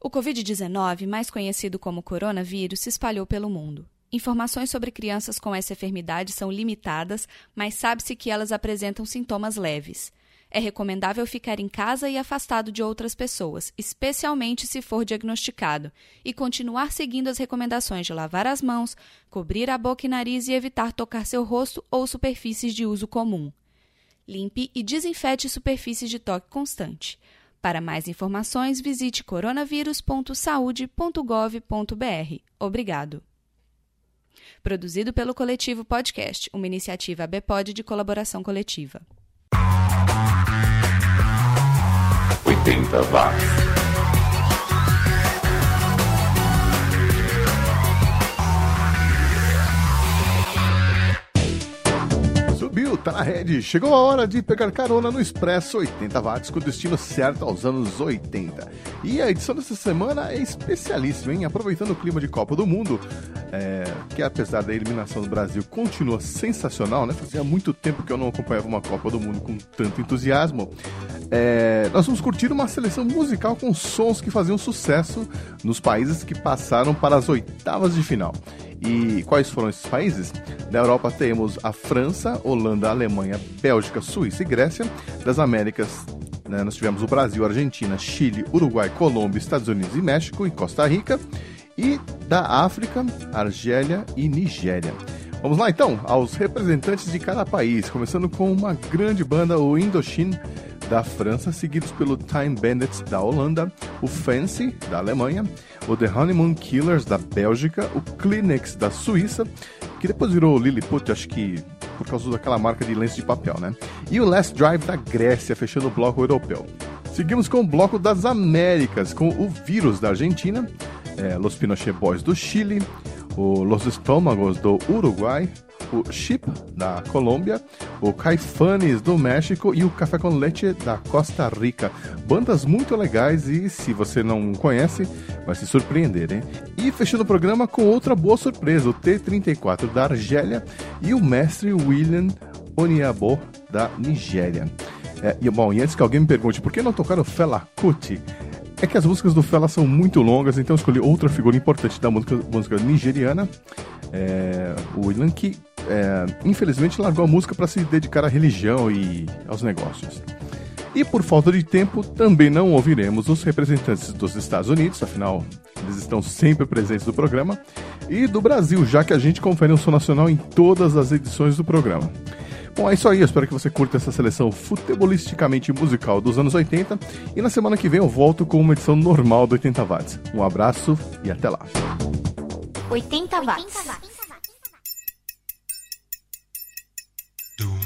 O Covid-19, mais conhecido como coronavírus, se espalhou pelo mundo. Informações sobre crianças com essa enfermidade são limitadas, mas sabe-se que elas apresentam sintomas leves. É recomendável ficar em casa e afastado de outras pessoas, especialmente se for diagnosticado, e continuar seguindo as recomendações de lavar as mãos, cobrir a boca e nariz e evitar tocar seu rosto ou superfícies de uso comum. Limpe e desinfete superfícies de toque constante. Para mais informações, visite coronavírus.saude.gov.br. Obrigado. Produzido pelo Coletivo Podcast, uma iniciativa ABPOD de colaboração coletiva. 80 watts. Subiu, tá na rede. Chegou a hora de pegar carona no Expresso 80 watts com destino certo aos anos 80. E a edição dessa semana é especialíssima, hein? Aproveitando o clima de Copa do Mundo, é, que apesar da eliminação do Brasil continua sensacional, né? Fazia muito tempo que eu não acompanhava uma Copa do Mundo com tanto entusiasmo. É, nós vamos curtir uma seleção musical com sons que faziam sucesso nos países que passaram para as oitavas de final. E quais foram esses países? Da Europa temos a França, Holanda, Alemanha, Bélgica, Suíça e Grécia. Das Américas, né, nós tivemos o Brasil, Argentina, Chile, Uruguai, Colômbia, Estados Unidos e México e Costa Rica. E da África, Argélia e Nigéria. Vamos lá então aos representantes de cada país, começando com uma grande banda, o Indochine da França, seguidos pelo Time Bandits da Holanda, o Fancy da Alemanha, o The Honeymoon Killers da Bélgica, o Kleenex da Suíça, que depois virou Lilliput, acho que por causa daquela marca de lenço de papel, né? E o Last Drive da Grécia, fechando o bloco europeu. Seguimos com o bloco das Américas, com o Vírus da Argentina, é, Los Pinochet Boys do Chile, o Los Estômagos do Uruguai, o Chip da Colômbia, o Caifanes do México e o Café com Leite da Costa Rica. Bandas muito legais e se você não conhece, vai se surpreender, hein? E fechando o programa com outra boa surpresa, o T-34 da Argélia e o mestre William Oniabo da Nigéria. É, e, bom, e antes que alguém me pergunte por que não tocaram Fela Kuti, é que as músicas do Fela são muito longas, então escolhi outra figura importante da música, música nigeriana, é, o William, que é, infelizmente largou a música para se dedicar à religião e aos negócios. E por falta de tempo, também não ouviremos os representantes dos Estados Unidos, afinal, eles estão sempre presentes no programa, e do Brasil, já que a gente confere um som nacional em todas as edições do programa. Bom, é isso aí, eu espero que você curta essa seleção futebolisticamente musical dos anos 80 e na semana que vem eu volto com uma edição normal do 80 watts. Um abraço e até lá. 80 watts. 80 watts. Doom.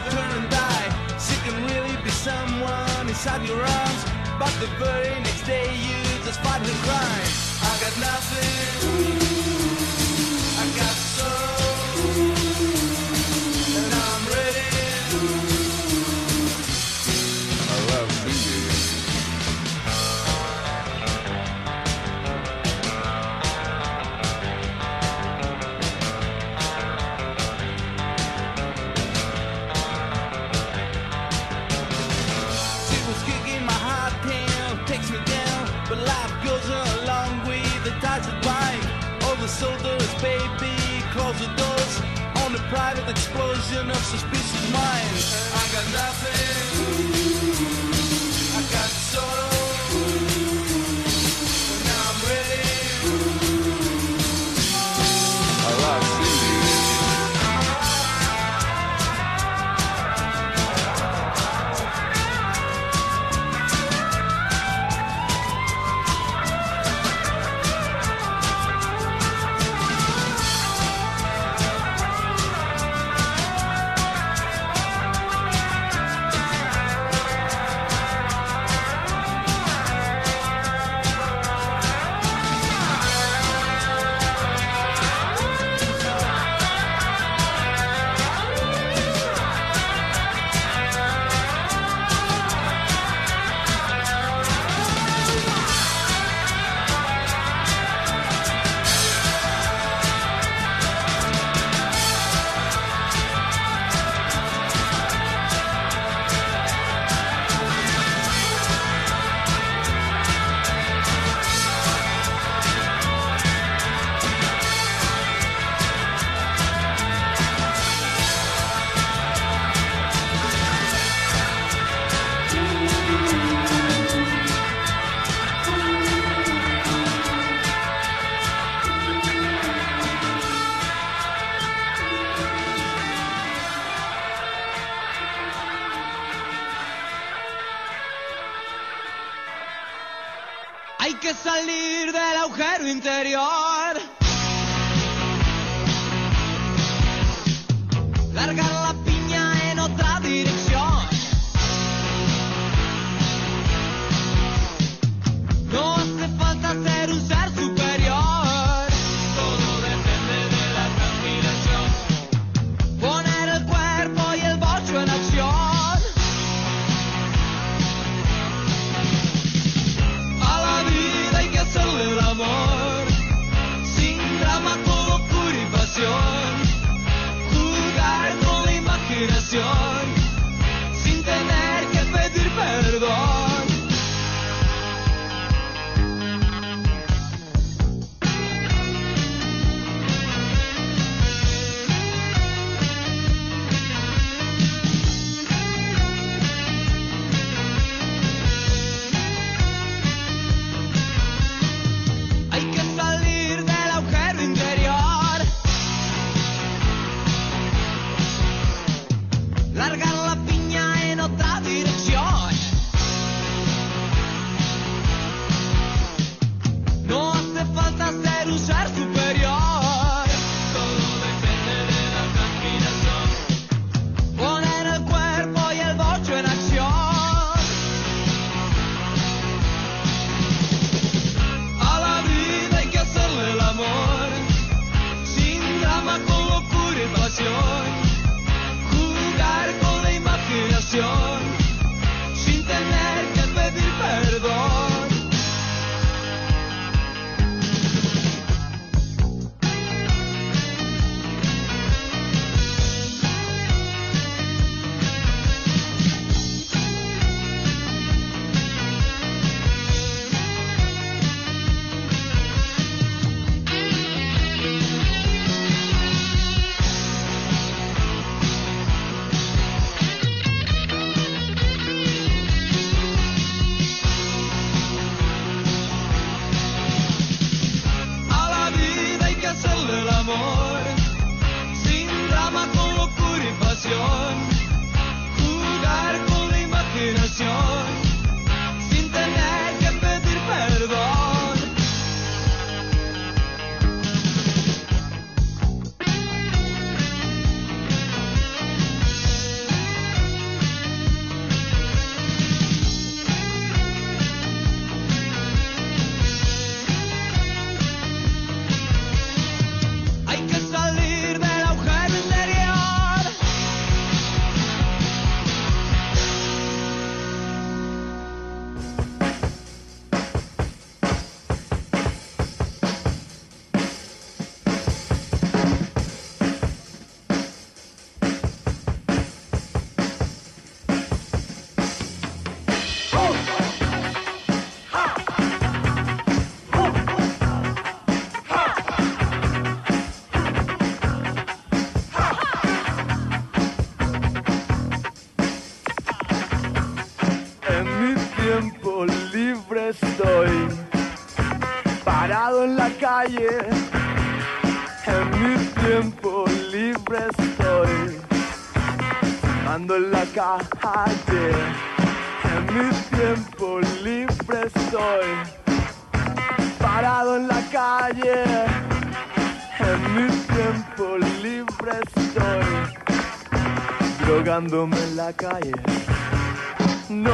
turn and die. She can really be someone inside your arms. But the very next day you just fight with crime. I got nothing. En mi tiempo libre estoy, parado en la calle. En mi tiempo libre estoy, drogándome en la calle. No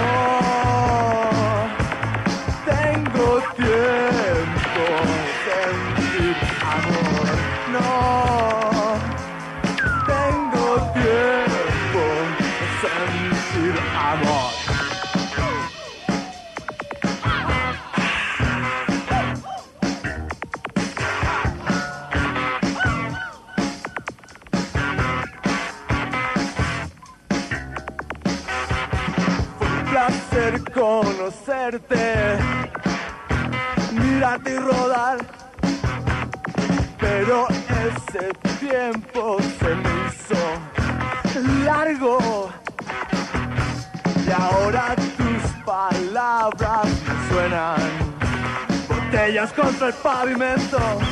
tengo tiempo de sentir amor. No. vamos. Fue un placer conocerte al pavimento.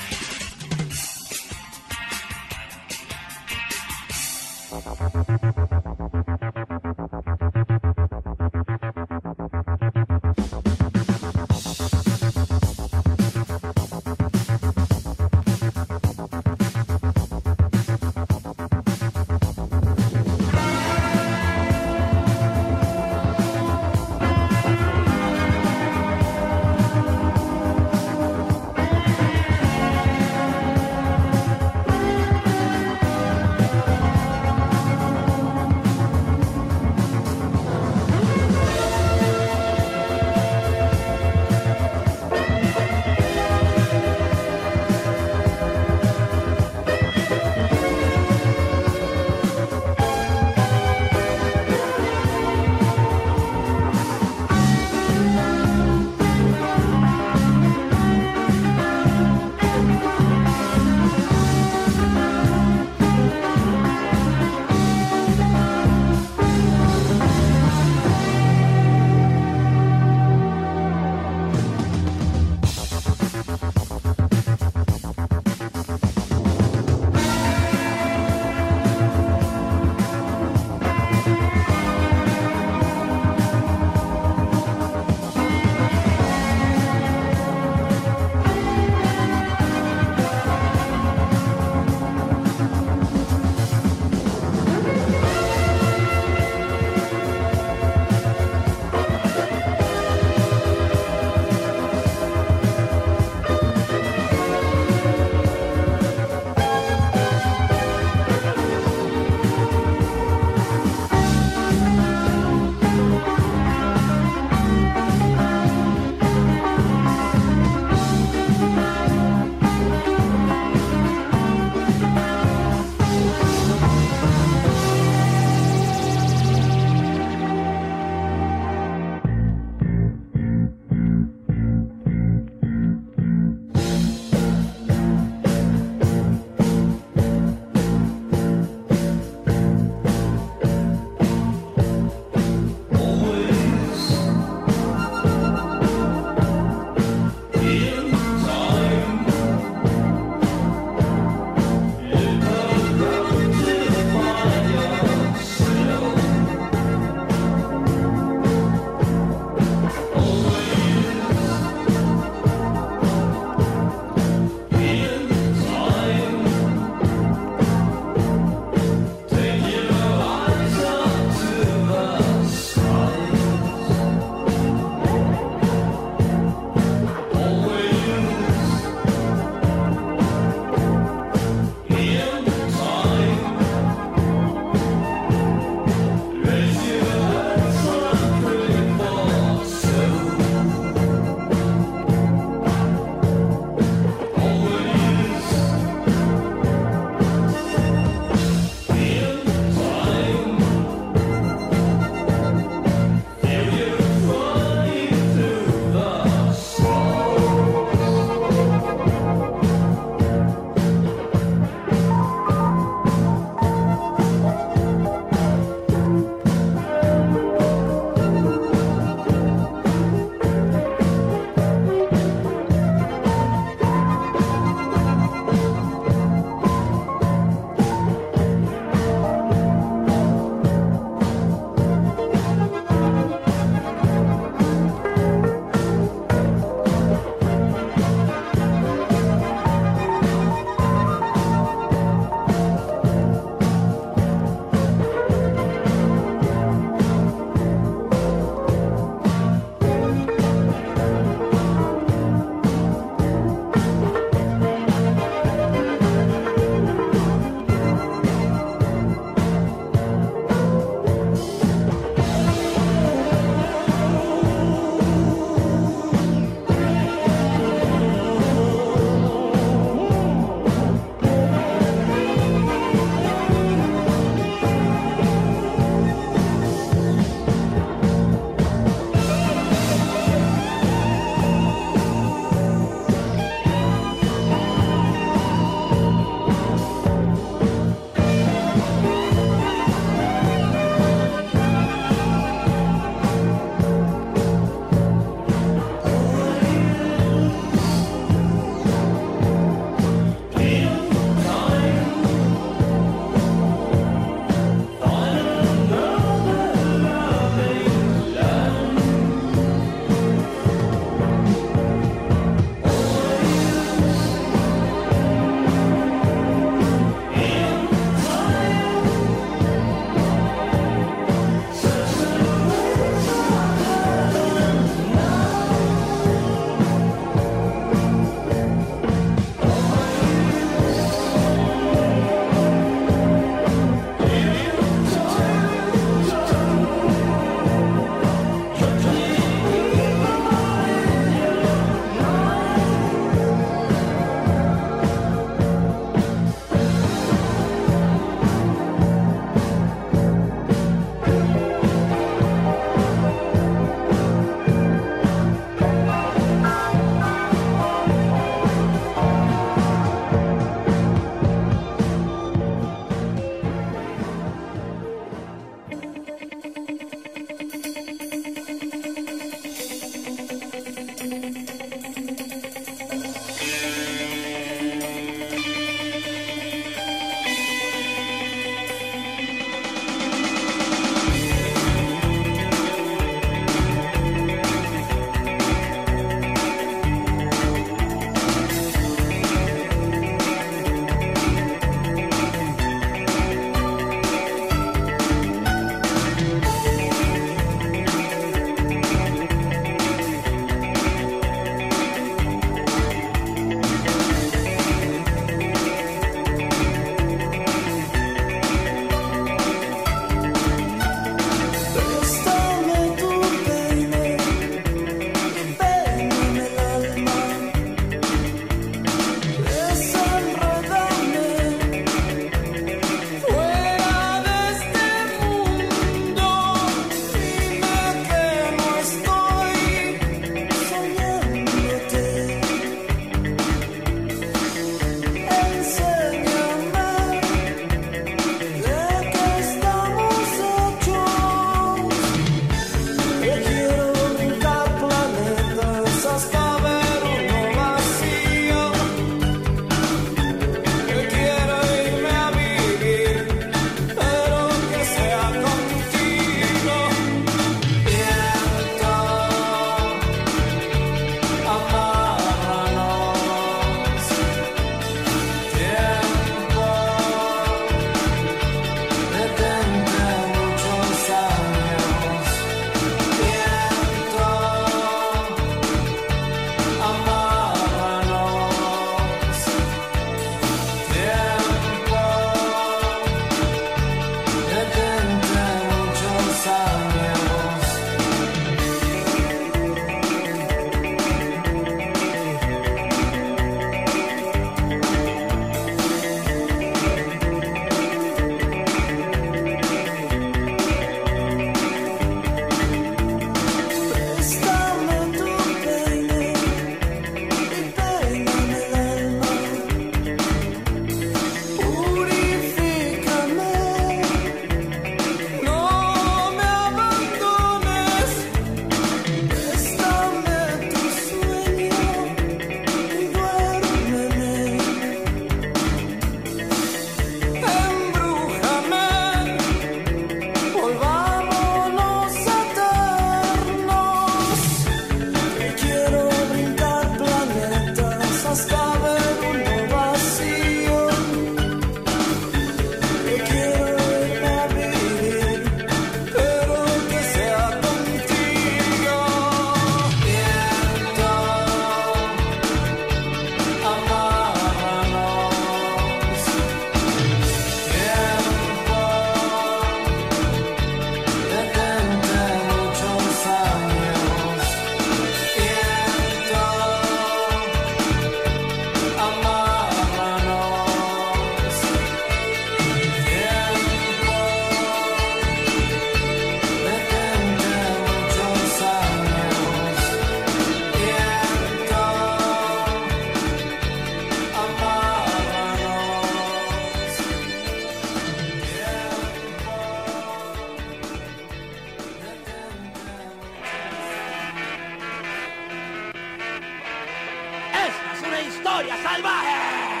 Historia salvaje.